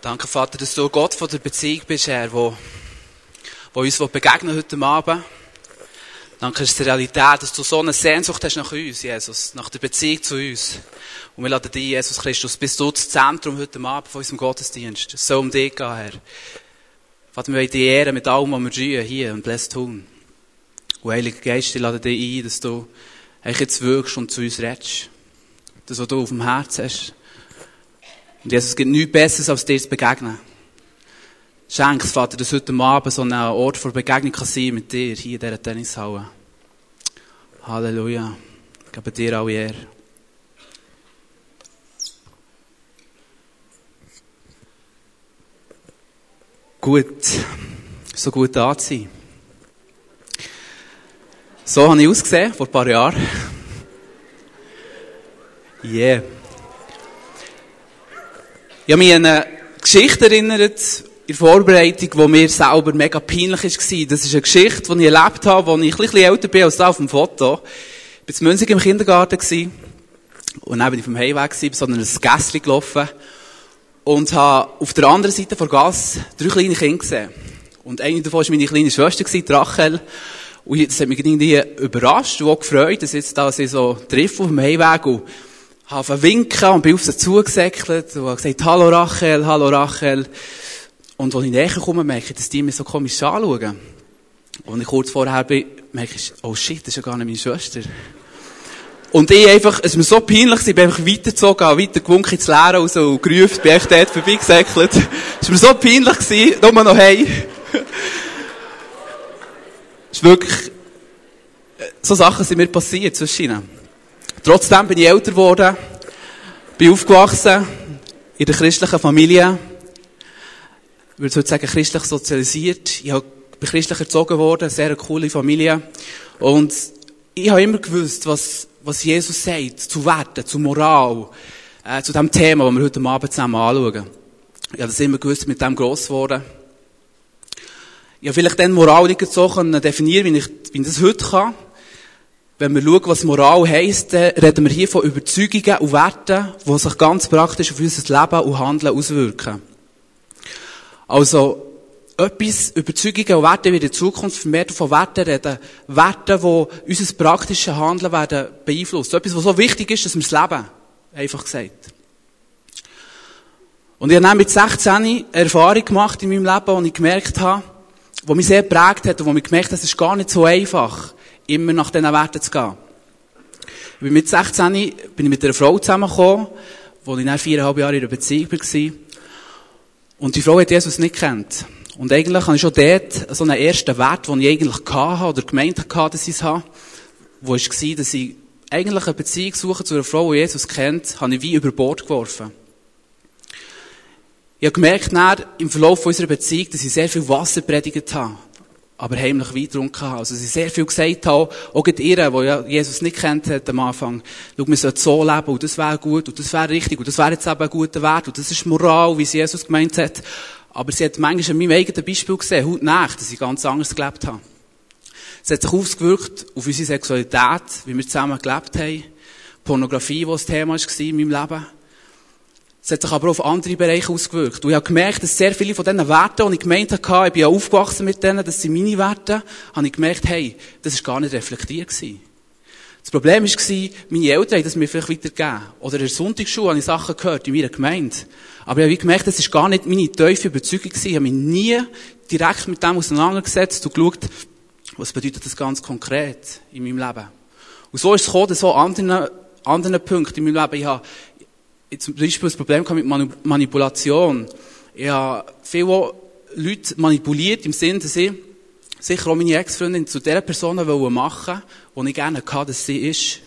Danke, Vater, dass du Gott von der Beziehung bist, Herr, wo, wo uns begegnen heute Abend. Danke, dass die Realität, dass du so eine Sehnsucht hast nach uns, Jesus, nach der Beziehung zu uns. Und wir laden dich, Jesus Christus, bist du das Zentrum heute Abend von unserem Gottesdienst. Es soll um dich gehen, Herr. Vater, wir wollen dich ehren mit allem, was wir tun, hier und Bless tun. Und Heiliger Geist, ich lade dich ein, dass du eigentlich jetzt wirkst und zu uns redest. Das, was du auf dem Herzen hast. Und Jesus, es gibt nichts Besseres, als dir zu begegnen. Schenk Vater, dass heute Abend so ein Ort vor Begegnung kann sein mit dir, hier in dieser Tennishalle. Halleluja. Ich gebe dir alle Ehre. Gut. So gut da zu sein. So habe ich ausgesehen, vor ein paar Jahren. Yeah. Ich habe mich an eine Geschichte erinnert, in der Vorbereitung, die mir selber mega peinlich war. Das ist eine Geschichte, die ich erlebt habe, als ich ein bisschen älter bin als da auf dem Foto. Ich war in Münzig im Kindergarten und dann bin ich vom Heimweg bin so ein Gässchen gelaufen und habe auf der anderen Seite der Gas drei kleine Kinder gesehen. Und eine davon war meine kleine Schwester, die Rachel. Und das hat mich irgendwie überrascht und auch gefreut, dass jetzt da sie so treffen auf dem Heimweg und habe winken und bin auf sie zugesäckelt und habe gesagt, hallo Rachel, hallo Rachel. Und als ich näher komme, merke ich, dass die mich so komisch anschauen. Und als ich kurz vorher bin, merke ich, oh shit, das ist ja gar nicht meine Schwester. Und ich einfach, es war mir so peinlich, ich bin einfach weitergezogen, habe weiter ins Leere raus und gerufen, bin echt dort vorbeigesäckelt. Es war mir so peinlich gewesen, nur noch hey. Es ist wirklich, so Sachen sind mir passiert zwischen ihnen. Trotzdem bin ich älter geworden, bin aufgewachsen in der christlichen Familie. Ich würde sagen, christlich sozialisiert. Ich bin christlich erzogen worden, eine sehr coole Familie. Und ich habe immer gewusst, was, was Jesus sagt, zu Werten, zu Moral, äh, zu dem Thema, das wir heute Abend zusammen anschauen. Ich habe das immer gewusst, mit dem gross geworden. Ich habe vielleicht dann Moral nicht so definieren, wie ich, wie ich das heute kann. Wenn wir schauen, was Moral heisst, dann reden wir hier von Überzeugungen und Werten, die sich ganz praktisch auf unser Leben und Handeln auswirken. Also, etwas, Überzeugungen und Werte wird in Zukunft vermehrt von Werten reden. Werte, die unser praktisches Handeln werden beeinflussen. Etwas, was so wichtig ist, dass wir es leben. Einfach gesagt. Und ich habe dann mit 16 eine Erfahrung gemacht in meinem Leben, wo ich gemerkt habe, wo mich sehr geprägt hat und wo ich gemerkt habe, es ist gar nicht so einfach immer nach diesen Werten zu gehen. Ich bin mit 16 bin ich mit einer Frau zusammengekommen, wo ich dann viereinhalb Jahre in einer Beziehung war. Und die Frau hat Jesus nicht kennt. Und eigentlich habe ich schon dort so einen ersten Wert, den ich eigentlich hatte oder gemeint hatte, dass ich es habe, wo war, dass ich eigentlich eine Beziehung suche zu einer Frau, die Jesus kennt, habe ich wie über Bord geworfen. Ich habe gemerkt, dann, im Verlauf unserer Beziehung, dass ich sehr viel Wasser predigt habe aber heimlich Wein getrunken haben. Also sie sehr viel gesagt haben, auch ihr, die ja Jesus nicht kennt hat am Anfang, schau, wir sollten so leben und das wäre gut und das wäre richtig und das wäre jetzt eben ein guter Wert und das ist Moral, wie es Jesus gemeint hat. Aber sie hat manchmal an meinem eigenen Beispiel gesehen, heute Nacht, dass ich ganz anders gelebt habe. Es hat sich ausgewirkt auf unsere Sexualität, wie wir zusammen gelebt haben. Pornografie, was das Thema war in meinem Leben. Es hat sich aber auf andere Bereiche ausgewirkt. Und ich habe gemerkt, dass sehr viele von diesen Werten, die ich gemeint habe, ich bin ja aufgewachsen mit denen, das sind meine Werte, habe ich gemerkt, hey, das ist gar nicht reflektiert gewesen. Das Problem war, meine Eltern haben das mir vielleicht weitergegeben. Oder in der Sonntagsschule habe ich Sachen gehört in meiner Gemeinde. Aber ich habe gemerkt, das ist gar nicht meine tiefe Überzeugung gewesen. Ich habe mich nie direkt mit dem auseinandergesetzt und geschaut, was bedeutet das ganz konkret in meinem Leben. Und so ist es gekommen, dass so anderen, anderen Punkten in meinem Leben, ich habe zum Beispiel das Problem mit Manipulation. Ich habe viele Leute manipuliert im Sinne, dass ich sicher auch meine Ex-Freundin zu der Person machen wollte, die ich gerne hatte, dass sie ist.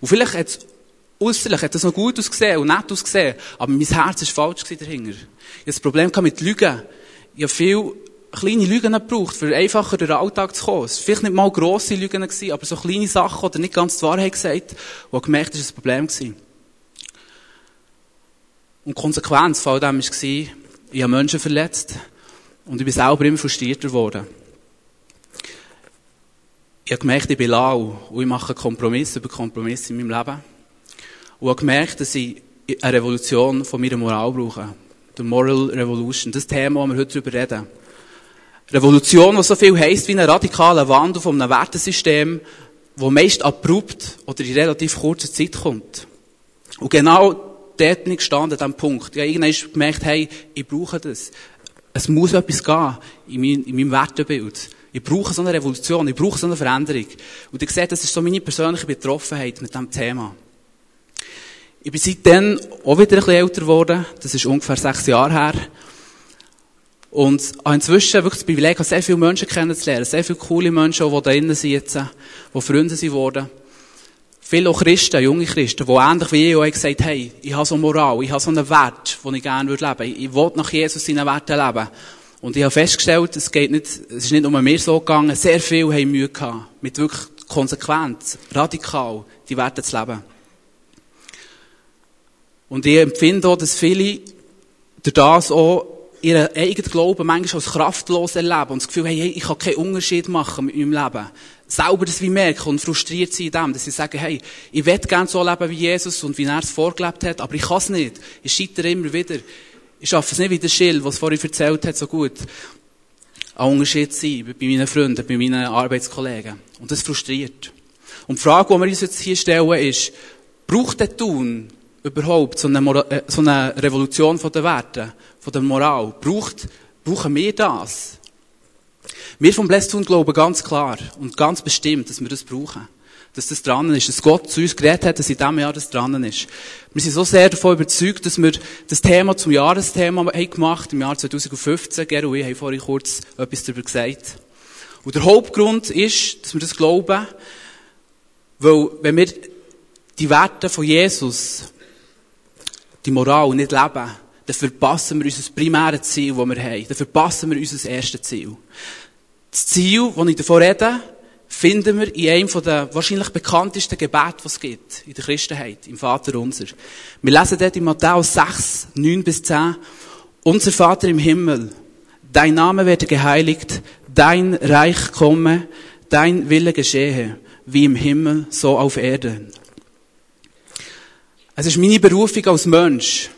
Und vielleicht hat es äußerlich hat das noch gut ausgesehen und nett ausgesehen, aber mein Herz war falsch dahinter. Ich hatte das Problem mit Lügen. Ich habe viele kleine Lügen gebraucht, für einfacher durch den Alltag zu kommen. Es waren vielleicht nicht mal grosse Lügen, aber so kleine Sachen oder nicht ganz die Wahrheit gesagt, wo ich gemerkt habe, das war ein Problem. Gewesen. Und die Konsequenz von dem war, ich habe Menschen verletzt und ich bin selber immer frustrierter geworden. Ich habe gemerkt, ich bin lau und ich mache Kompromisse über Kompromisse in meinem Leben. Und ich habe gemerkt, dass ich eine Revolution von meiner Moral brauche. The Moral Revolution. Das Thema, wo wir heute darüber reden. Revolution, was so viel heisst wie ein radikaler Wandel von einem Wertesystem, wo meist abrupt oder in relativ kurzer Zeit kommt. Und genau dort bin ich gestanden, an diesem Punkt. Ich habe irgendwann gemerkt, hey, ich brauche das. Es muss etwas gehen in, mein, in meinem Wertebild. Ich brauche so eine Revolution, ich brauche so eine Veränderung. Und ich sehe, das ist so meine persönliche Betroffenheit mit diesem Thema. Ich bin seitdem auch wieder ein bisschen älter geworden. Das ist ungefähr sechs Jahre her. Und habe inzwischen wirklich das Privileg, sehr viele Menschen kennenzulernen. Sehr viele coole Menschen, die da drinnen jetzt, die Freunde sind geworden. Viele Christen, junge Christen, die ähnlich wie ich auch gesagt haben, hey, ich habe so Moral, ich habe so einen Wert, den ich gerne leben würde. Ich will nach Jesus seinen Werten leben. Und ich habe festgestellt, es geht nicht, es ist nicht nur mir so gegangen, sehr viele haben Mühe gehabt, mit wirklich Konsequenz, radikal, die Werte zu leben. Und ich empfinde auch, dass viele durch das auch ihren eigenen Glauben manchmal als kraftlos erleben und das Gefühl haben, hey, ich kann keinen Unterschied machen mit meinem Leben. Selber das wie merken und frustriert sind in dem, dass sie sagen, hey, ich will gerne so leben wie Jesus und wie er es vorgelebt hat, aber ich kann es nicht. Ich scheitere immer wieder. Ich schaffe es nicht wie der Schill, was vorhin erzählt hat, so gut. Ein Unterschied sein bei meinen Freunden, bei meinen Arbeitskollegen. Und das frustriert. Und die Frage, die wir uns jetzt hier stellen, ist, braucht der Tun überhaupt so eine, äh, so eine Revolution von den Werten, von der Moral? Braucht, brauchen wir das? Wir vom Tun glauben ganz klar und ganz bestimmt, dass wir das brauchen. Dass das dran ist, dass Gott zu uns geredet hat, dass in diesem Jahr das dran ist. Wir sind so sehr davon überzeugt, dass wir das Thema zum Jahresthema haben gemacht, im Jahr 2015. Gero und ich haben vorhin kurz etwas darüber gesagt. Und der Hauptgrund ist, dass wir das glauben, weil, wenn wir die Werte von Jesus die Moral nicht leben, dann verpassen wir unser primäres Ziel, das wir haben. Dann verpassen wir unser erstes Ziel. Das Ziel, das ich davon rede, finden wir in einem der wahrscheinlich bekanntesten Gebete, die es gibt in der Christenheit, im Vater unser. Wir lesen dort in Matthäus 6, 9 bis 10, Unser Vater im Himmel, dein Name werde geheiligt, dein Reich komme, dein Wille geschehe, wie im Himmel, so auf Erden. Es ist meine Berufung als Mensch,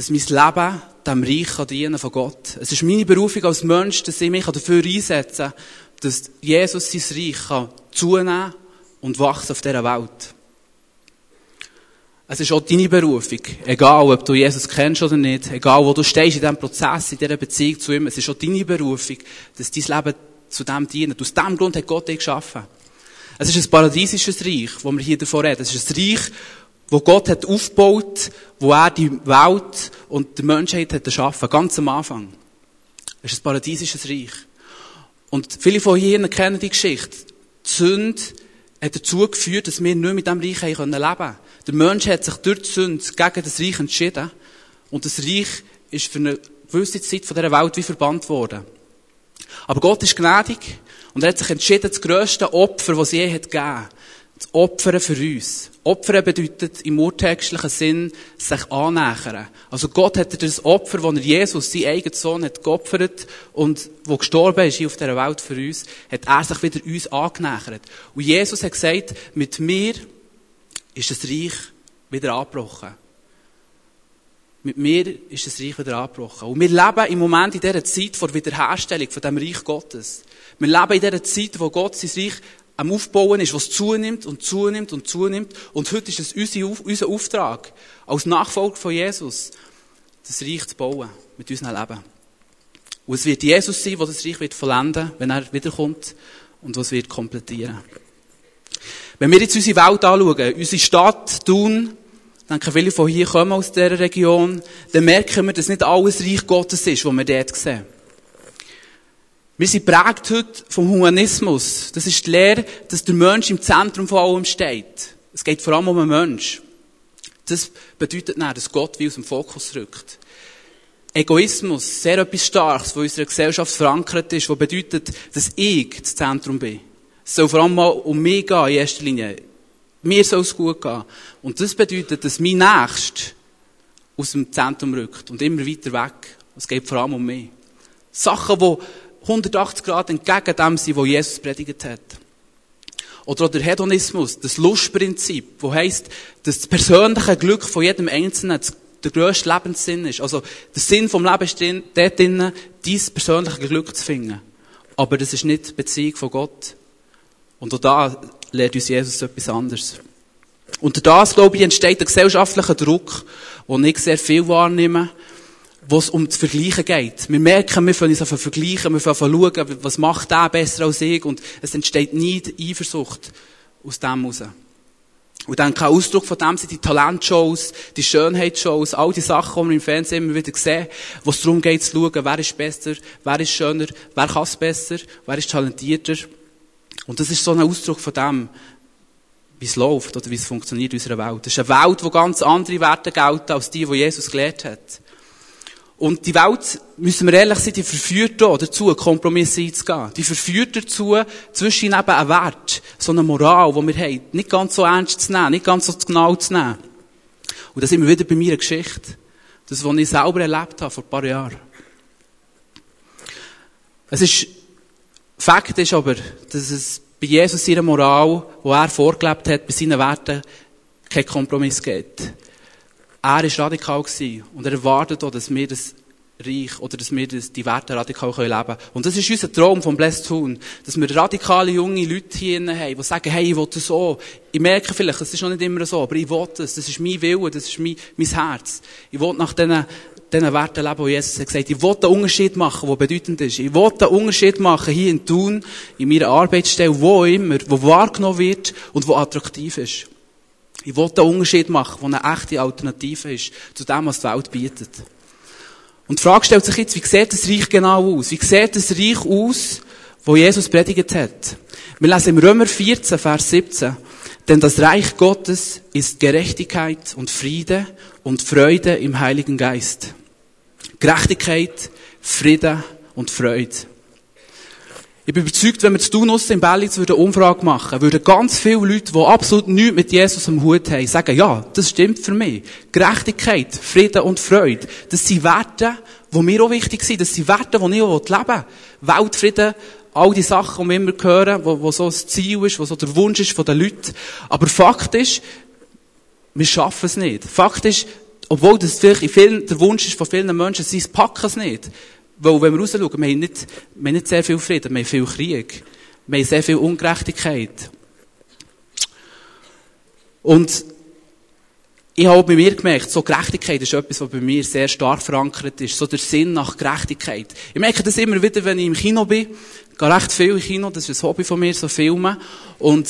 dass mein Leben dem Reich dienen von Gott. Es ist meine Berufung als Mensch, dass ich mich dafür einsetzen kann, dass Jesus sein Reich kann zunehmen und wachsen auf dieser Welt. Es ist auch deine Berufung. Egal, ob du Jesus kennst oder nicht. Egal, wo du stehst in diesem Prozess, in dieser Beziehung zu ihm. Es ist auch deine Berufung, dass dein Leben zu dem dient. Aus diesem Grund hat Gott dich geschaffen. Es ist ein paradiesisches Reich, wo wir hier davon reden. Es ist ein Reich, wo Gott hat aufgebaut, wo er die Welt und die Menschheit hat erschaffen, ganz am Anfang. Es ist ein paradiesisches Reich. Und viele von hier kennen die Geschichte. Die Sünde hat dazu geführt, dass wir nicht mit diesem Reich leben können. Der Mensch hat sich durch die Sünde gegen das Reich entschieden. Und das Reich ist für eine gewisse Zeit von dieser Welt wie verbannt worden. Aber Gott ist gnädig und er hat sich entschieden, das grösste Opfer, das es je hat gegeben, zu opfern für uns. Opfern bedeutet im urtextlichen Sinn, sich annähern. Also Gott hat das Opfer, das er Jesus, sein eigener Sohn, hat geopfert und wo gestorben ist hier auf dieser Welt für uns, hat er sich wieder uns angenähert. Und Jesus hat gesagt, mit mir ist das Reich wieder abgebrochen. Mit mir ist das Reich wieder abgebrochen. Und wir leben im Moment in dieser Zeit vor Wiederherstellung von dem Reich Gottes. Wir leben in dieser Zeit, wo Gott sein Reich am Aufbauen ist, was zunimmt und zunimmt und zunimmt. Und heute ist es unser Auftrag, als Nachfolger von Jesus, das Reich zu bauen mit unserem Leben. Und es wird Jesus sein, der das Reich wird vollenden, wenn er wiederkommt und was wird komplettieren. Wenn wir jetzt unsere Welt anschauen, unsere Stadt tun, denke viele von hier kommen aus dieser Region, dann merken wir, dass nicht alles Reich Gottes ist, was wir dort sehen. Wir sind prägt heute vom Humanismus. Das ist die Lehre, dass der Mensch im Zentrum von allem steht. Es geht vor allem um den Mensch. Das bedeutet nicht, dass Gott wie aus dem Fokus rückt. Egoismus, sehr etwas Starkes, was in unserer Gesellschaft verankert ist, was bedeutet, dass ich das Zentrum bin. Es soll vor allem mal um mich gehen, in erster Linie. Mir soll es gut gehen. Und das bedeutet, dass mein Nächst aus dem Zentrum rückt und immer weiter weg. Es geht vor allem um mich. Sachen, die 180 Grad entgegen dem sind, was Jesus predigt hat. Oder auch der Hedonismus, das Lustprinzip, wo heisst, dass das persönliche Glück von jedem Einzelnen der grösste Lebenssinn ist. Also, der Sinn vom Leben ist drin, dort drinnen, dein persönliches Glück zu finden. Aber das ist nicht die Beziehung von Gott. Und auch da lehrt uns Jesus etwas anderes. Und das, glaube ich, entsteht ein gesellschaftlicher Druck, den ich sehr viel wahrnehme, wo es um das Vergleichen geht. Wir merken, wir fangen uns an vergleichen, wir fangen an schauen, was macht der besser als ich, und es entsteht nie die Eifersucht aus dem heraus. Und dann kein Ausdruck von dem sind die Talentshows, die Schönheitsshows, all die Sachen, die wir im Fernsehen immer wieder sehen, wo es darum geht zu schauen, wer ist besser, wer ist schöner, wer kann es besser, wer ist talentierter. Und das ist so ein Ausdruck von dem, wie es läuft oder wie es funktioniert in unserer Welt. Das ist eine Welt, wo ganz andere Werte gelten als die, die Jesus gelehrt hat. Und die Welt, müssen wir ehrlich sein, die verführt auch dazu, Kompromisse einzugehen. Die verführt dazu, zwischen eben einen Wert, so eine Moral, die wir haben, nicht ganz so ernst zu nehmen, nicht ganz so genau zu nehmen. Und da sind wir wieder bei meiner Geschichte. Das, was ich selber erlebt habe, vor ein paar Jahren. Es ist, Fakt ist aber, dass es bei Jesus seiner Moral, wo er vorgelebt hat, bei seinen Werten, kein Kompromiss gibt. Er war radikal und er erwartet auch, dass wir das Reich oder dass wir das, die Werte radikal leben können. Und das ist unser Traum von Blessed Tun, dass wir radikale junge Leute hier haben, die sagen, hey, ich will das so. Ich merke vielleicht, es ist noch nicht immer so, aber ich will das. Das ist mein Wille, das ist mein, mein Herz. Ich will nach diesen, diesen Werten leben, wo Jesus hat gesagt, ich will einen Unterschied machen, der bedeutend ist. Ich will einen Unterschied machen hier in Thun, in meiner Arbeitsstelle, wo immer, wo wahrgenommen wird und wo attraktiv ist. Ich will einen Unterschied machen, der eine echte Alternative ist zu dem, was die Welt bietet. Und die Frage stellt sich jetzt, wie sieht das Reich genau aus? Wie sieht das Reich aus, wo Jesus predigt hat? Wir lesen im Römer 14, Vers 17. Denn das Reich Gottes ist Gerechtigkeit und Friede und Freude im Heiligen Geist. Gerechtigkeit, Friede und Freude. Ich bin überzeugt, wenn wir zu tun in Bellitz eine Umfrage machen, würden ganz viele Leute, die absolut nichts mit Jesus am Hut haben, sagen, ja, das stimmt für mich. Gerechtigkeit, Frieden und Freude, das sind Werte, die mir auch wichtig sind. Das sind Werte, die ich auch leben will. Weltfrieden, all die Sachen, die wir immer hören, wo, wo so das Ziel ist, wo so der Wunsch ist von den Leuten. Aber Fakt ist, wir schaffen es nicht. Fakt ist, obwohl das vielleicht in vielen, der Wunsch ist von vielen Menschen, sie packen es nicht. Weil, wenn wir rausschauen, wir haben nicht, wir haben nicht sehr viel Frieden, wir haben viel Krieg. Wir haben sehr viel Ungerechtigkeit. Und ich habe bei mir gemerkt, so Gerechtigkeit ist etwas, was bei mir sehr stark verankert ist. So der Sinn nach Gerechtigkeit. Ich merke das immer wieder, wenn ich im Kino bin. Ich gehe recht viel im Kino, das ist ein Hobby von mir, so Filme. Und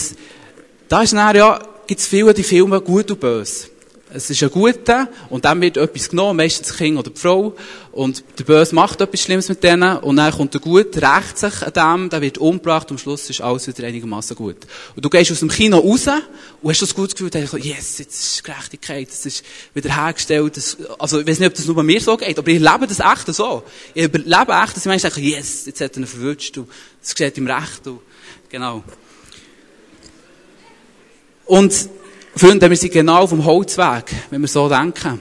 da ist dann, ja, gibt es viele, die Filme gut und böse. Es ist ein Guter und dann wird etwas genommen, meistens das Kind oder die Frau. Und der Böse macht etwas Schlimmes mit denen und dann kommt der Gut, rächt sich an dem, der wird umgebracht und am Schluss ist alles wieder einigermaßen gut. Und du gehst aus dem Kino raus und hast das gute Gefühl, denkst, yes, jetzt ist Gerechtigkeit, es ist wieder hergestellt. Das, also ich weiß nicht, ob das nur bei mir so geht, aber ich lebe das echt so. Ich lebe echt, dass ich manchmal denke, yes, jetzt hat er ihn verwünscht und es steht ihm recht. Und, genau. Und Freunde, wir sind genau auf dem Holzweg, wenn wir so denken.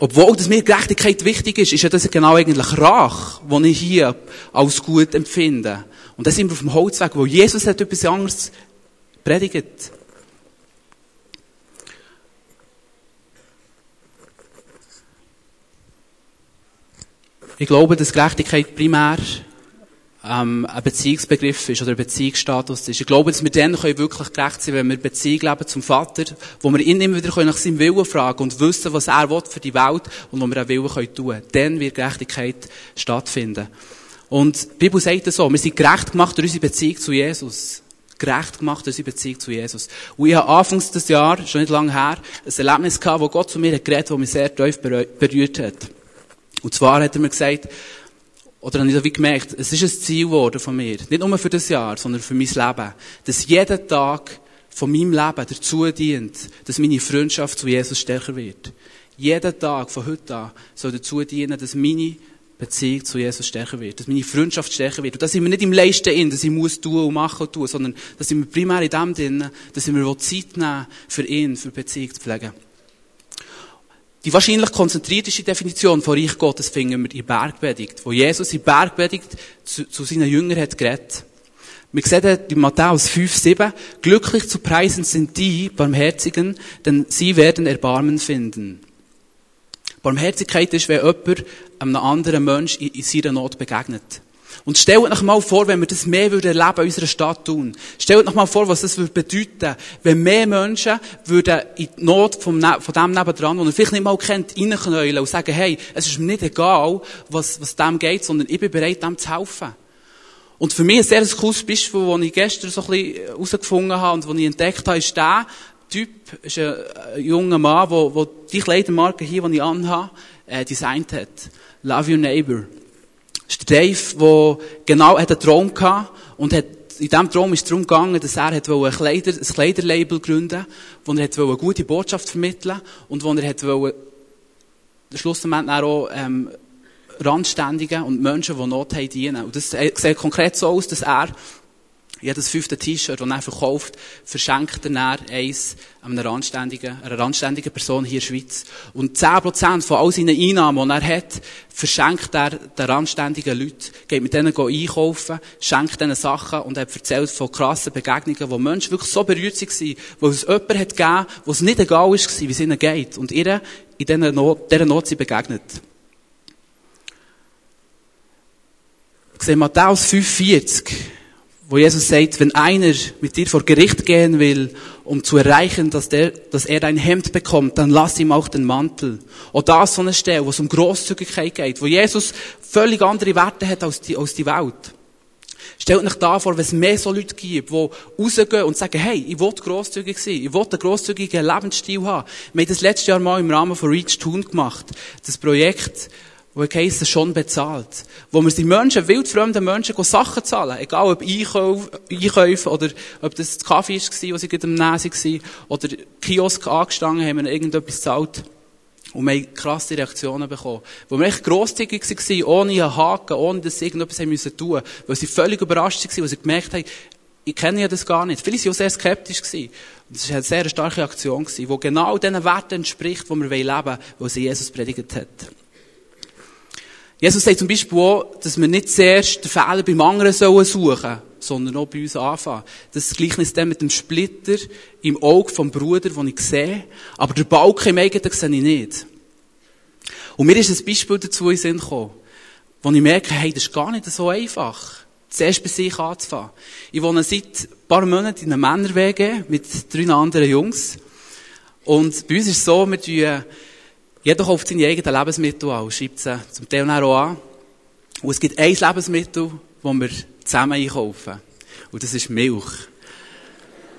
Obwohl dass mir Gerechtigkeit wichtig ist, ist ja das genau eigentlich Rach, die ich hier als gut empfinde. Und da sind wir auf dem Holzweg, wo Jesus hat etwas anderes predigt. Ich glaube, dass Gerechtigkeit primär ähm, ein Beziehungsbegriff ist oder ein Beziehungsstatus ist. Ich glaube, dass wir dann können wirklich gerecht sein wenn wir Beziehung leben zum Vater, wo wir ihn immer wieder nach seinem Willen fragen und wissen, was er will für die Welt und wo wir auch Willen können tun. Dann wird Gerechtigkeit stattfinden. Und die Bibel sagt es so, wir sind gerecht gemacht durch unsere Beziehung zu Jesus. Gerecht gemacht durch unsere Beziehung zu Jesus. Und ich habe anfangs des Jahres, schon nicht lange her, ein Erlebnis gehabt, wo Gott zu mir geredet hat, das mich sehr tief berührt hat. Und zwar hat er mir gesagt, oder habe ich wie gemerkt, es ist ein Ziel geworden von mir. Nicht nur für das Jahr, sondern für mein Leben. Dass jeder Tag von meinem Leben dazu dient, dass meine Freundschaft zu Jesus stärker wird. Jeder Tag von heute an soll dazu dienen, dass meine Beziehung zu Jesus stärker wird, dass meine Freundschaft stärker wird. Und das sind wir nicht im Leisten in, dass ich muss tun und machen und tun, sondern dass sind wir primär in dem drin, dass ich mir Zeit nehmen für ihn, für Beziehung zu pflegen. Die wahrscheinlich konzentrierteste Definition von Reich Gottes finden wir in Bergpredigt, wo Jesus in Bergpredigt zu, zu seinen Jüngern hat geredet. Wir sehen in Matthäus 5, 7, glücklich zu preisen sind die Barmherzigen, denn sie werden Erbarmen finden. Barmherzigkeit ist, wenn jemand einem anderen Menschen in, in seiner Not begegnet. Und stellt euch mal vor, wenn wir das mehr würden erleben in unserer Stadt tun. Stellt euch mal vor, was das würde bedeuten, wenn mehr Menschen würden in die Not vom, ne-, von dem nebendran, den ihr vielleicht nicht mal kennt, reinknäulen und sagen, hey, es ist mir nicht egal, was, was dem geht, sondern ich bin bereit, dem zu helfen. Und für mich ein sehr cooles Beispiel, das ich gestern so ein bisschen herausgefunden habe und das ich entdeckt habe, ist der Typ, ist ein junger Mann, der, der die Kleidermarke hier, die ich anhabe, äh, designt hat. Love Your Neighbor. Ist Dave, der genau hat einen Traum hatte und hat in diesem Traum ist es darum gegangen, dass er ein, Kleider, ein Kleiderlabel gründen wo er eine gute Botschaft vermitteln und wo er wollte, schlussendlich auch ähm, Randständigen und Menschen, die Not haben, dienen. Und das sieht konkret so aus, dass er jedes fünfte T-Shirt, das er verkauft, verschenkt er eins einer randständigen, einer randständigen Person hier in der Schweiz. Und 10% von all seinen Einnahmen, die er hat, verschenkt er den randständigen Leuten. Geht mit denen einkaufen, schenkt ihnen Sachen und hat erzählt von krassen Begegnungen, wo Menschen wirklich so berührt waren, wo es jemanden hat gegeben, wo es nicht egal war, wie es ihnen geht. Und ihr in dieser Not, dieser Not sie begegnet. Ich sehe Matthäus 5,40 wo Jesus sagt, wenn einer mit dir vor Gericht gehen will, um zu erreichen, dass, der, dass er dein Hemd bekommt, dann lass ihm auch den Mantel. Und das so eine Stelle, wo es um Grosszügigkeit geht, wo Jesus völlig andere Werte hat als die, als die Welt. Stellt euch da vor, wenn es mehr so Leute gibt, die rausgehen und sagen, hey, ich will grosszügig sein, ich will einen grosszügigen Lebensstil haben. Wir haben das letztes Jahr mal im Rahmen von Reach Tun gemacht. Das Projekt, wo heisst, schon bezahlt. Wo wir die Menschen, wildfremden Menschen, Sachen zahlen. Egal ob Einkäufe, oder ob das Kaffee war, was sie gerade am Näsen war, oder Kiosk angestanden haben, wir irgendetwas gezahlt. Und wir haben krasse Reaktionen bekommen. Wo wir echt grosszügig waren, ohne einen Haken, ohne dass sie irgendetwas haben müssen tun. Weil sie völlig überrascht waren, weil sie gemerkt haben, ich kenne ja das gar nicht. Viele waren auch sehr skeptisch. Gewesen. Das war eine sehr starke Aktion, die genau diesen Werten entspricht, die wir leben wollen, weil sie Jesus predigt hat. Jesus sagt zum Beispiel auch, dass wir nicht zuerst den Fehler beim anderen suchen sollen, sondern auch bei uns anfangen. Das Gleichnis dann mit dem Splitter im Auge vom Bruder, den ich sehe, aber der Balken im eigenen sehe ich nicht. Und mir ist ein Beispiel dazu in Sinn gekommen, wo ich merke, hey, das ist gar nicht so einfach, zuerst bei sich anzufangen. Ich wohne seit ein paar Monaten in einer Männerwege mit drei anderen Jungs. Und bei uns ist es so, wir tun jeder kauft seine eigenen Lebensmittel an schreibt sie zum Teil auch an. Und es gibt ein Lebensmittel, das wir zusammen einkaufen. Und das ist Milch.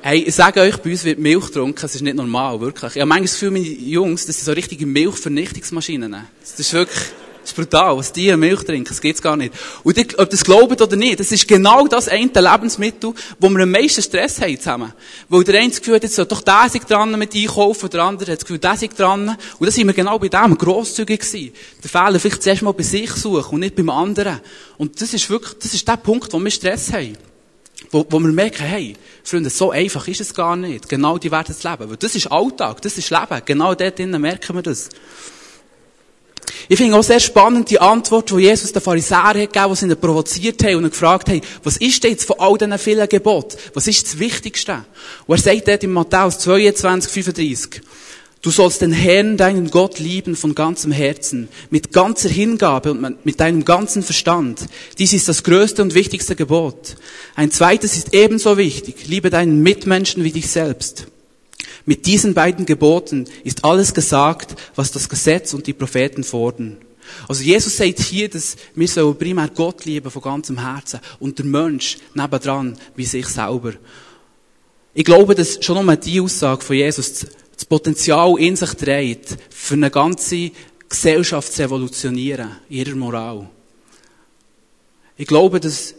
Hey, ich sage euch, bei uns wird Milch getrunken, das ist nicht normal, wirklich. Ich habe manchmal das Gefühl, meine Jungs, das sind so richtige Milchvernichtungsmaschinen. Das ist wirklich, das ist brutal, was die Milch trinken, das geht's gar nicht. Und ihr, ob das glaubt oder nicht, das ist genau das eine Lebensmittel, wo wir am meisten Stress haben zusammen. Weil der eine das Gefühl hat, jetzt doch der sich dran mit einkaufen, und der andere hat das Gefühl, der sich dran. Und da sind wir genau bei dem grosszügig gewesen. Der Fehler vielleicht zuerst mal bei sich suchen und nicht beim anderen. Und das ist wirklich, das ist der Punkt, wo wir Stress haben. Wo, wo wir merken, hey, Freunde, so einfach ist es gar nicht. Genau die werden es leben. Weil das ist Alltag, das ist Leben. Genau dort drinnen merken wir das. Ich finde auch sehr spannend die Antwort, die Jesus den Pharisäern hat gegeben, die sie ihn provoziert haben und ihn gefragt haben, was ist denn jetzt von all diesen vielen Geboten? Was ist das Wichtigste? Und er sagt dort in Matthäus 22, 35, Du sollst den Herrn, deinen Gott lieben von ganzem Herzen, mit ganzer Hingabe und mit deinem ganzen Verstand. Dies ist das größte und wichtigste Gebot. Ein zweites ist ebenso wichtig. Liebe deinen Mitmenschen wie dich selbst. Mit diesen beiden Geboten ist alles gesagt, was das Gesetz und die Propheten fordern. Also Jesus sagt hier, dass wir sollen primär Gott lieben von ganzem Herzen und der Mensch nebendran wie sich selber. Ich glaube, dass schon nur die Aussage von Jesus das Potenzial in sich trägt, für eine ganze Gesellschaft zu revolutionieren, ihrer Moral. Ich glaube, dass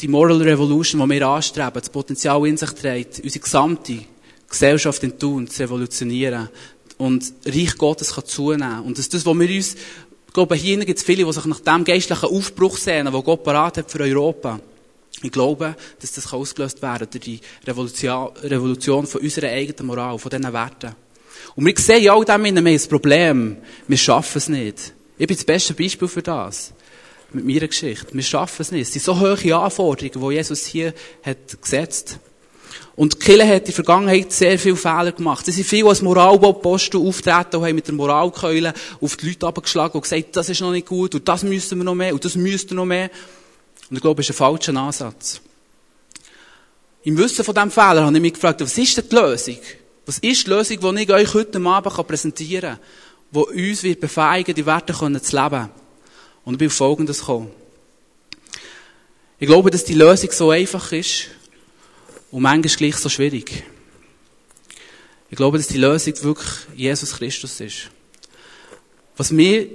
die Moral Revolution, die wir anstreben, das Potenzial in sich trägt, unsere gesamte Gesellschaft in Tun zu revolutionieren und Reich Gottes kann zunehmen. Und das ist das, was wir uns, ich glaube, hier gibt es viele, die sich nach dem geistlichen Aufbruch sehen, den Gott parat hat für Europa. Ich glaube, dass das ausgelöst werden durch die Revolution, von unserer eigenen Moral, von diesen Werten. Und wir sehen ja all dem in einem Problem. Wir schaffen es nicht. Ich bin das beste Beispiel für das. Mit meiner Geschichte. Wir schaffen es nicht. Es sind so hohe Anforderungen, die Jesus hier hat gesetzt. Und die Kirche hat in der Vergangenheit sehr viele Fehler gemacht. Sie sind viel als Moralposten auftreten und haben mit der Moralkeule auf die Leute abgeschlagen und gesagt, das ist noch nicht gut und das müssen wir noch mehr und das müssten noch mehr. Und ich glaube, das ist ein falscher Ansatz. Im Wissen von diesem Fehler habe ich mich gefragt, was ist denn die Lösung? Was ist die Lösung, die ich euch heute Abend präsentieren kann, die uns wird befähigen, die Werte zu leben? Und ich bin auf Folgendes gekommen. Ich glaube, dass die Lösung so einfach ist und manchmal gleich so schwierig. Ich glaube, dass die Lösung wirklich Jesus Christus ist. Was mich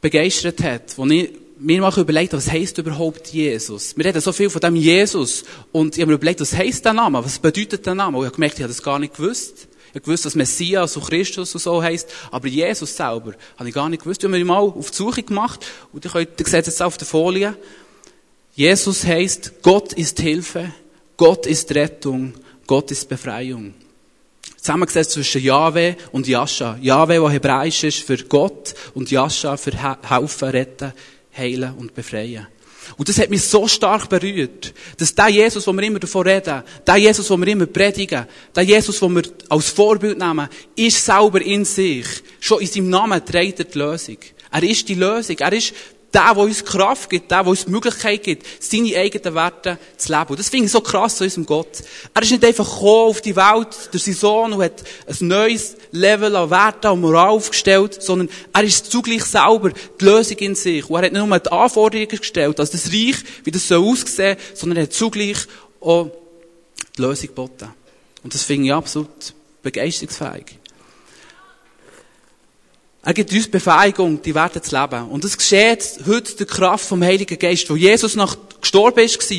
begeistert hat, wo ich mir mal überlegt was heisst überhaupt Jesus? Wir reden so viel von dem Jesus. Und ich habe mir überlegt, was heisst der Name? Was bedeutet der Name? Und ich habe gemerkt, ich habe das gar nicht gewusst. Ich habe gewusst, dass Messias und Christus und so heisst. Aber Jesus selber habe ich gar nicht gewusst. Ich habe mir mal auf die Suche gemacht. Und ich könnt, ihr seht jetzt auf der Folie. Jesus heisst, Gott ist Hilfe. Gott ist Rettung. Gott ist Befreiung zusammengesetzt zwischen Yahweh und Jascha. Yahweh, der hebräisch ist für Gott und Jascha für helfen, retten, heilen und befreien. Und das hat mich so stark berührt, dass der Jesus, wo wir immer davon reden, der Jesus, wo wir immer predigen, der Jesus, wo wir als Vorbild nehmen, ist selber in sich. Schon in seinem Namen trägt er die Lösung. Er ist die Lösung. Er ist der, der uns Kraft gibt, der, der uns die Möglichkeit gibt, seine eigenen Werte zu leben. Und das finde ich so krass an unserem Gott. Er ist nicht einfach gekommen auf die Welt durch seinen Sohn und hat ein neues Level an Werten und Moral aufgestellt, sondern er ist zugleich selber die Lösung in sich. Und er hat nicht nur die Anforderungen gestellt, dass das Reich, wie das so aussehen sondern er hat zugleich auch die Lösung geboten. Und das finde ich absolut begeisterungsfähig. Er gibt uns Befähigung, die Werte zu leben. Und das geschieht heute der Kraft vom Heiligen Geist, wo Jesus nach gestorben ist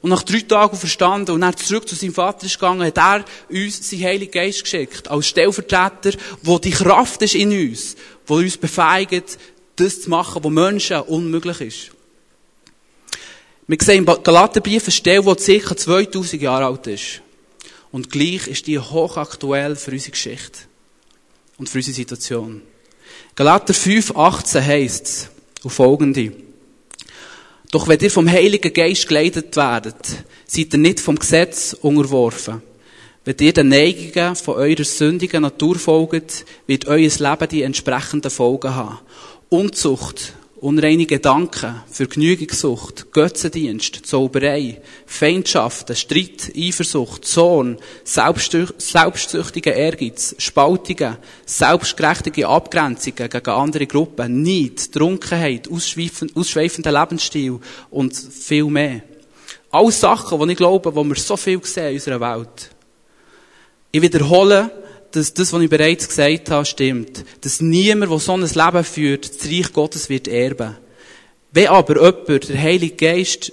und nach drei Tagen verstanden und dann zurück zu seinem Vater ist gegangen, hat er uns seinen Heiligen Geist geschickt, als Stellvertreter, wo die Kraft ist in uns, wo uns befähigt, das zu machen, was Menschen unmöglich ist. Wir sehen im Galaterbrief eine Stelle, die ca. 2000 Jahre alt ist. Und gleich ist die hochaktuell für unsere Geschichte und für unsere Situation. Galater 5, 18 heisst es, und folgende. Doch wenn ihr vom Heiligen Geist geleitet werdet, seid ihr nicht vom Gesetz unterworfen. Wenn ihr den Neigungen von eurer sündigen Natur folgt, wird euer Leben die entsprechenden Folgen haben. Unzucht, unreine Gedanken, Vergnügungssucht, Götzendienst, Zauberei, Feindschaften, Streit, Eifersucht, Zorn, selbstsüchtige Ehrgeiz, Spaltungen, selbstgerechtige Abgrenzungen gegen andere Gruppen, Neid, Trunkenheit, ausschweifender Lebensstil und viel mehr. Alles Sachen, die ich glaube, wo wir so viel sehen in unserer Welt. Ich wiederhole, dass das, was ich bereits gesagt habe, stimmt. Dass niemand, der so ein Leben führt, das Reich Gottes wird erben. Wenn aber jemand der Heilige Geist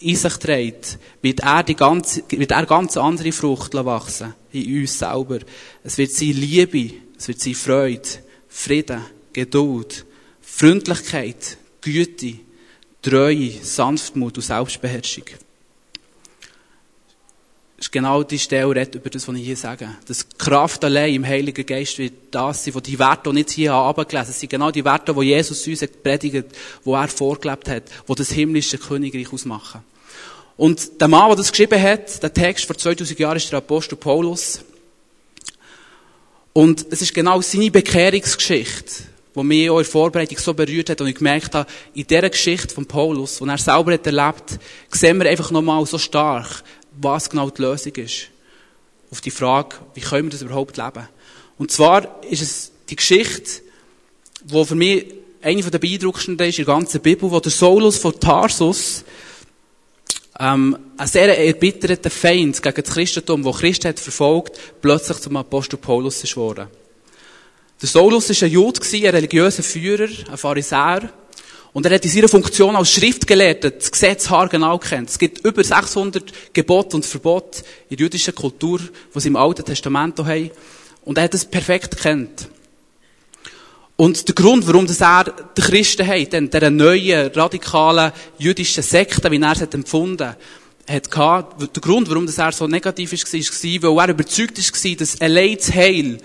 in sich trägt, wird er, die ganze, wird er ganz andere Frucht wachsen. In uns selber. Es wird sein Liebe, es wird sein Freude, Frieden, Geduld, Freundlichkeit, Güte, Treue, Sanftmut und Selbstbeherrschung ist genau die Stelle redet über das, was ich hier sage. Das Kraft allein im Heiligen Geist wird das sein, wo die Werte, die ich hier habe, gelesen sind genau die Werte, die Jesus uns predigt, wo er vorgelebt hat, wo das himmlische Königreich ausmachen. Und der Mann, der das geschrieben hat, der Text vor 2000 Jahren, ist der Apostel Paulus. Und es ist genau seine Bekehrungsgeschichte, die mich auch in der Vorbereitung so berührt hat und ich gemerkt habe, in dieser Geschichte von Paulus, die er selber hat erlebt, sehen wir einfach nochmal so stark, was genau die Lösung ist. Auf die Frage, wie können wir das überhaupt leben? Und zwar ist es die Geschichte, die für mich eine der beeindruckendsten ist in der ganzen Bibel, wo der Saulus von Tarsus ähm, ein sehr erbitterter Feind gegen das Christentum, wo Christen hat verfolgt, plötzlich zum Apostel Paulus ist geworden. Der Saulus war ein Jude, ein religiöser Führer, ein Pharisäer. Und er hat in seiner Funktion als Schriftgelehrter das Gesetz haargenau kennt. Es gibt über 600 Gebote und Verbote in der jüdischen Kultur, die sie im Alten Testament haben. Und er hat es perfekt kennt. Und der Grund, warum das er den Christen hat, denn dieser neuen, radikalen jüdischen Sekte, wie er es hat empfunden hat gehabt, der Grund, warum das er so negativ war, war, weil er überzeugt war, dass allein das Heil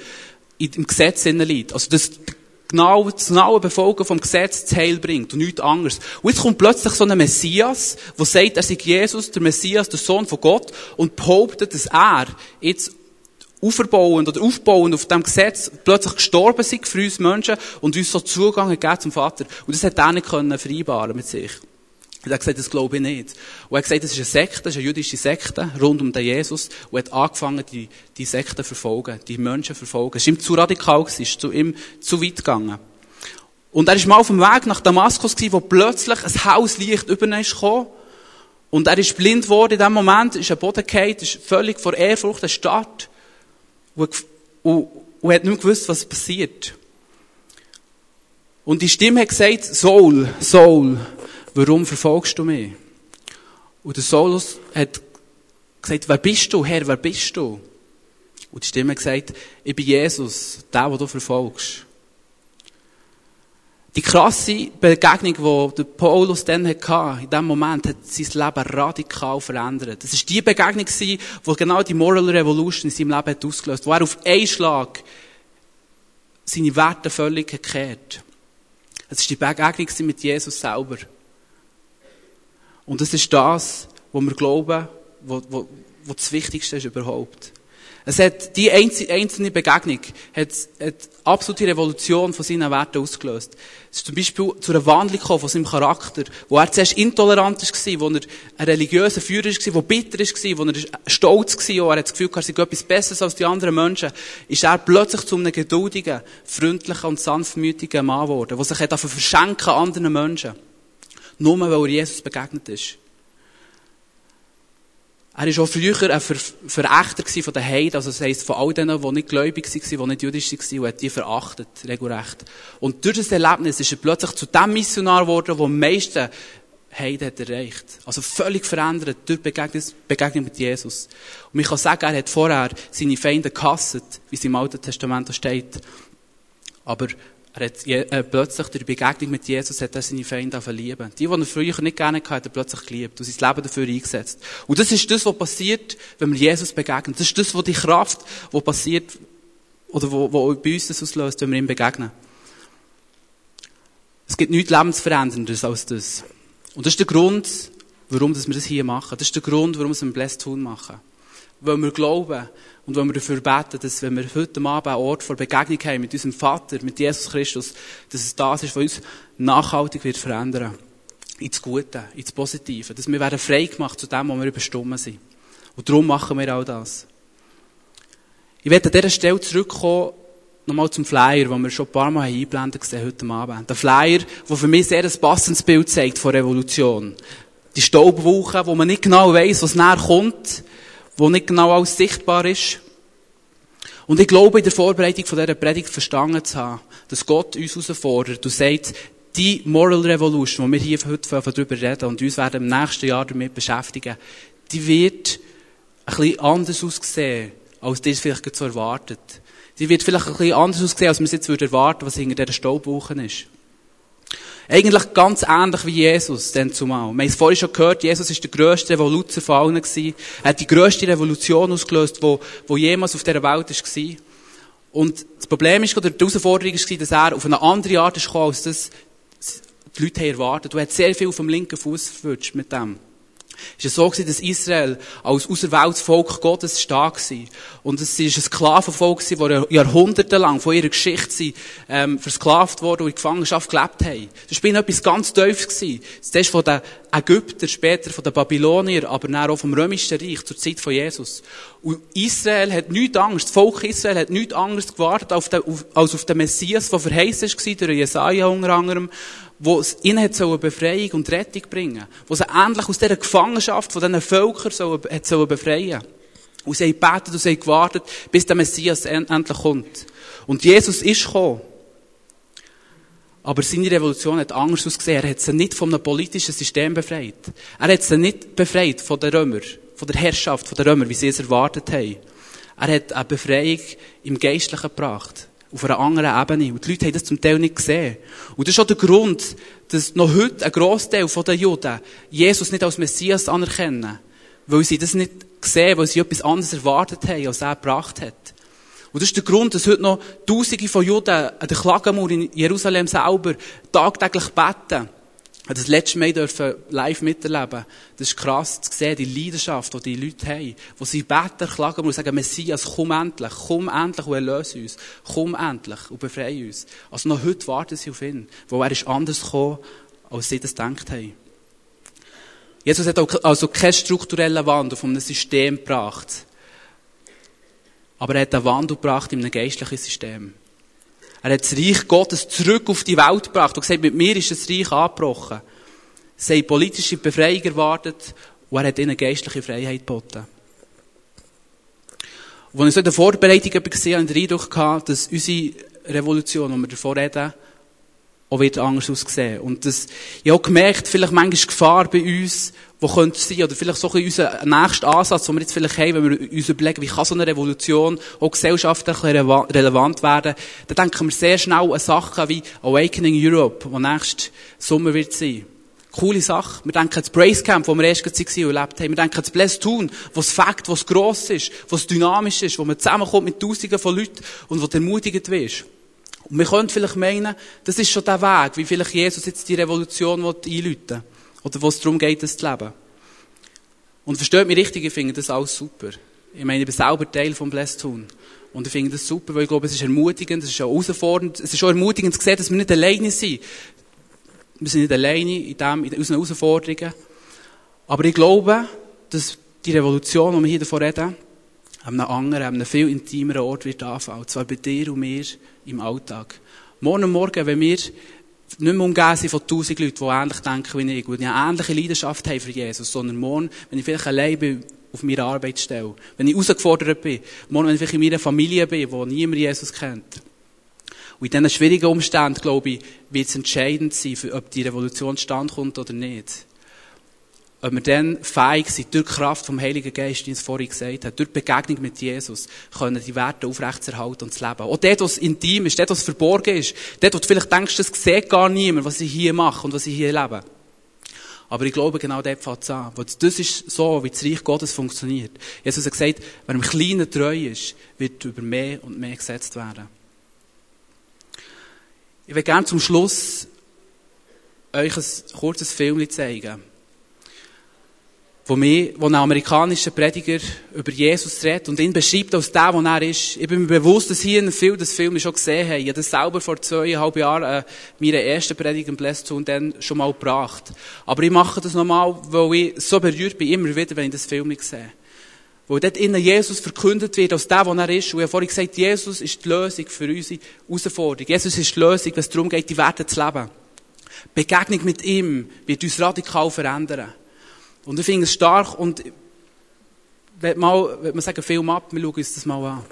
im Gesetz liegt. Also, dass genau, das genaue Befolgen vom Gesetz das Heil bringt und nichts anderes. Und jetzt kommt plötzlich so ein Messias, der sagt, er sei Jesus, der Messias, der Sohn von Gott, und behauptet, dass er jetzt auferbauend oder aufbauend auf dem Gesetz plötzlich gestorben sei für uns Menschen und uns so Zugang gegeben zum Vater. Und das hat er nicht können vereinbaren mit sich. Und er hat gesagt, das glaube ich nicht. Und er hat gesagt, das ist eine Sekte, das ist eine jüdische Sekte, rund um den Jesus. Und er hat angefangen, die, die Sekte zu verfolgen, die Menschen zu verfolgen. Es war ihm zu radikal, es ist zu ihm zu weit gegangen. Und er ist mal auf dem Weg nach Damaskus gewesen, wo plötzlich ein Hauslicht über ihn gekommen. Und er ist blind geworden in dem Moment, ist ein Boden gefallen, ist völlig vor Ehrfurcht erstarrt. Und, und, und hat nicht gewusst, was passiert. Und die Stimme hat gesagt, Saul, Saul, warum verfolgst du mich? Und der Saulus hat gesagt, wer bist du, Herr, wer bist du? Und die Stimme hat gesagt, ich bin Jesus, der, den du verfolgst. Die krasse Begegnung, die Paulus dann hatte, in diesem Moment, hat sein Leben radikal verändert. Das war die Begegnung, die genau die Moral Revolution in seinem Leben hat ausgelöst hat, wo er auf einen Schlag seine Werte völlig gekehrt. Es war die Begegnung mit Jesus selber. Und das ist das, was wir glauben, was, was, was das Wichtigste ist überhaupt. Es hat, die einzelne Begegnung hat, hat absolute Revolution von seinen Werten ausgelöst. Es ist zum Beispiel zu einer Wandlung von seinem Charakter, wo er zuerst intolerant war, wo er ein religiöser Führer war, wo bitter war, wo er stolz war, wo er das Gefühl hatte, er sei etwas Besseres als die anderen Menschen, ist er plötzlich zu einem geduldigen, freundlichen und sanftmütigen Mann geworden, der sich hat verschenken anderen Menschen. Nur weil er Jesus begegnet ist. Er war auch früher ein Ver Verächter von den Heiden, also das heisst von all denen, die nicht gläubig waren, die nicht jüdisch waren, und hat die verachtet, regelrecht. Und durch das Erlebnis ist er plötzlich zu dem Missionar geworden, der am meisten Heiden hat erreicht. Also völlig verändert durch Begegnung, Begegnung mit Jesus. Und ich kann sagen, er hat vorher seine Feinde gehasst, wie es im Alten Testament steht. Aber er hat äh, plötzlich durch die Begegnung mit Jesus hat er seine Feinde verlieben. Die, die er früher nicht gerne hatte, hat er plötzlich geliebt und sein Leben dafür eingesetzt. Und das ist das, was passiert, wenn wir Jesus begegnen. Das ist das, was die Kraft, die passiert, oder wo, wo bei uns das auslöst, wenn wir ihm begegnen. Es gibt nichts Lebensveränderndes als das. Und das ist der Grund, warum wir das hier machen. Das ist der Grund, warum wir es im Blessed Tun machen. Weil wir glauben, und wenn wir dafür beten, dass wenn wir heute Abend einen Ort vor Begegnung haben mit unserem Vater, mit Jesus Christus, dass es das ist, was uns nachhaltig wird verändern. Ins Gute, ins Positive. Dass wir werden frei gemacht zu dem, wo wir überstimmen sind. Und darum machen wir auch das. Ich werde an dieser Stelle zurückkommen, nochmal zum Flyer, den wir schon ein paar Mal einblenden gesehen heute Abend. Der Flyer, der für mich sehr ein passendes Bild zeigt von Revolution. Die Staubwolke, wo man nicht genau weiss, was näher kommt, wo nicht genau alles sichtbar ist. Und ich glaube, in der Vorbereitung von dieser Predigt verstanden zu haben, dass Gott uns herausfordert und sagt, die Moral Revolution, die wir hier heute darüber reden und uns werden im nächsten Jahr damit beschäftigen, die wird ein bisschen anders aussehen, als es vielleicht so erwartet. Die wird vielleicht ein bisschen anders aussehen, als man es jetzt erwarten würde, was hinter dieser Staubwoche ist. Eigentlich ganz ähnlich wie Jesus, denn zumal. Wir haben es vorhin schon gehört, Jesus ist der grösste Revoluzer von allen gewesen. Er hat die grösste Revolution ausgelöst, die, die jemals auf dieser Welt war. Und das Problem ist, oder die Herausforderung war, dass er auf eine andere Art ist als das die Leute erwartet. Du hast sehr viel auf dem linken Fuß verwünscht mit dem. Es war so, gewesen, dass Israel als auserwähltes Volk Gottes stark war. Und es war ein Sklavenvolk, das jahrhundertelang von ihrer Geschichte ähm, versklavt wurde und in Gefangenschaft gelebt haben. Das war etwas ganz Tiefes. Gewesen. Zuerst von den Ägyptern, später von den Babyloniern, aber dann auch vom Römischen Reich zur Zeit von Jesus. Und Israel hat nichts Angst, das Volk Israel hat nichts Angst gewartet auf den, auf, als auf den Messias, der verheißen war, durch Jesaja unter anderem, wo es ihnen hat so eine Befreiung und Rettung bringen wo sie endlich aus dieser Gefangenschaft von diesen Völkern so, hat so befreien Und sie haben gebetet und sie haben gewartet, bis der Messias endlich kommt. Und Jesus ist gekommen. Aber seine Revolution hat anders ausgesehen. Er hat sie nicht von einem politischen System befreit. Er hat sie nicht befreit von den Römern, von der Herrschaft von den Römern, wie sie es erwartet haben. Er hat eine Befreiung im Geistlichen gebracht auf einer anderen Ebene. Und die Leute haben das zum Teil nicht gesehen. Und das ist auch der Grund, dass noch heute ein Großteil der Juden Jesus nicht als Messias anerkennen. Weil sie das nicht sehen, weil sie etwas anderes erwartet haben, als er gebracht hat. Und das ist der Grund, dass heute noch Tausende von Juden an der Klagemauer in Jerusalem selber tagtäglich beten. Ich das letzte Mal dürfen live miterleben. Das ist krass zu sehen, die Leidenschaft, die die Leute haben. Wo sie beten, klagen und sagen, Messias, komm endlich, komm endlich und erlöse uns. Komm endlich und befreie uns. Also noch heute warten sie auf ihn. Wo er ist anders gekommen, als sie das gedacht haben. Jesus hat also keinen strukturellen Wandel von einem System gebracht. Aber er hat einen Wandel gebracht in einem geistlichen System. Er hat das Reich Gottes zurück auf die Welt gebracht und gesagt, mit mir ist das Reich angebrochen. Sie haben politische Befreiung erwartet und er hat ihnen geistliche Freiheit geboten. Und als ich so in der Vorbereitung gesehen habe, den Eindruck gehabt, dass unsere Revolution, die wir davor reden, auch wird anders aussehen. Und das, ich habe gemerkt, vielleicht manchmal Gefahr bei uns, wo könnte es sein, oder vielleicht so ein unser nächster Ansatz, den wir jetzt vielleicht haben, wenn wir uns überlegen, wie kann so eine Revolution auch gesellschaftlich relevant werden, dann denken wir sehr schnell an Sachen wie Awakening Europe, wo nächstes Sommer wird sein. Coole Sache. Wir denken an das Brace Camp, wo wir erst gerade waren und erlebt haben. Wir denken an das Bless Tun, wo es Fakt, wo es gross ist, wo es dynamisch ist, wo man zusammenkommt mit Tausenden von Leuten und wo du ermutigt wirst. Und wir können vielleicht meinen, das ist schon der Weg, wie vielleicht Jesus jetzt die Revolution einläuten will. Oder wo es darum geht, das zu leben. Und versteht mich richtig, ich finde das alles super. Ich meine, ich bin selber Teil vom Blessed Tun. Und ich finde das super, weil ich glaube, es ist ermutigend, es ist auch herausfordernd, es ist auch ermutigend zu sehen, dass wir nicht alleine sind. Wir sind nicht alleine in, dem, in unseren Herausforderungen. Aber ich glaube, dass die Revolution, die wir hier davon reden, an einem anderen, an einem viel intimeren Ort wird anfangen. Und zwar bei dir und mir im Alltag. Morgen Morgen, wenn wir nicht mehr umgeben sind von tausend Leuten, die ähnlich denken wie ich, die eine ähnliche Leidenschaft haben für Jesus, sondern morgen, wenn ich vielleicht allein bin auf meiner Arbeitsstelle, wenn ich herausgefordert bin, morgen, wenn ich vielleicht in meiner Familie bin, wo niemand Jesus kennt. Und in diesen schwierigen Umständen, glaube ich, wird es entscheidend sein, ob die Revolution standkommt oder nicht ob wir dann fähig sind, durch die Kraft vom Heiligen Geist, wie es vorhin gesagt hat, durch die Begegnung mit Jesus, können die Werte aufrechtzuerhalten und zu leben. Auch dort, wo es intim ist, dort, wo es verborgen ist, dort, wo du vielleicht denkst, das sieht gar niemand, was ich hier mache und was ich hier lebe. Aber ich glaube, genau dort fängt es an. Weil das ist so, wie das Reich Gottes funktioniert. Jesus hat gesagt, wer im Kleinen treu ist, wird über mehr und mehr gesetzt werden. Ich will gerne zum Schluss euch ein kurzes Film zeigen wo, mir, wo ein amerikanischer Prediger über Jesus redet und ihn beschreibt als der, der er ist. Ich bin mir bewusst, dass hier viel das Film schon gesehen haben. Ich habe das selber vor zweieinhalb Jahren äh, meiner ersten Predigt im und dann schon mal gebracht. Aber ich mache das nochmal, weil ich so berührt bin, immer wieder, wenn ich das Film sehe. Wo dort innen Jesus verkündet wird als der, der er ist. Und ich habe vorhin gesagt, Jesus ist die Lösung für unsere Herausforderung. Jesus ist die Lösung, wenn es darum geht, die Werte zu leben. Begegnung mit ihm wird uns radikal verändern. Und ich finde es stark und wenn mal, wenn man sagen, Film ab, wir schauen uns das mal an.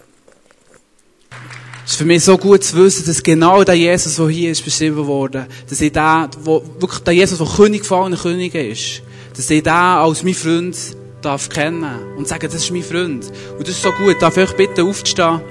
Es ist für mich so gut zu wissen, dass genau der Jesus, der hier ist, beschrieben wurde, dass ich der, wo, wirklich der Jesus, der König von allen Königen ist, dass ich den als mein Freund darf kennen und sagen, das ist mein Freund. Und das ist so gut. Darf ich euch bitten, aufzustehen?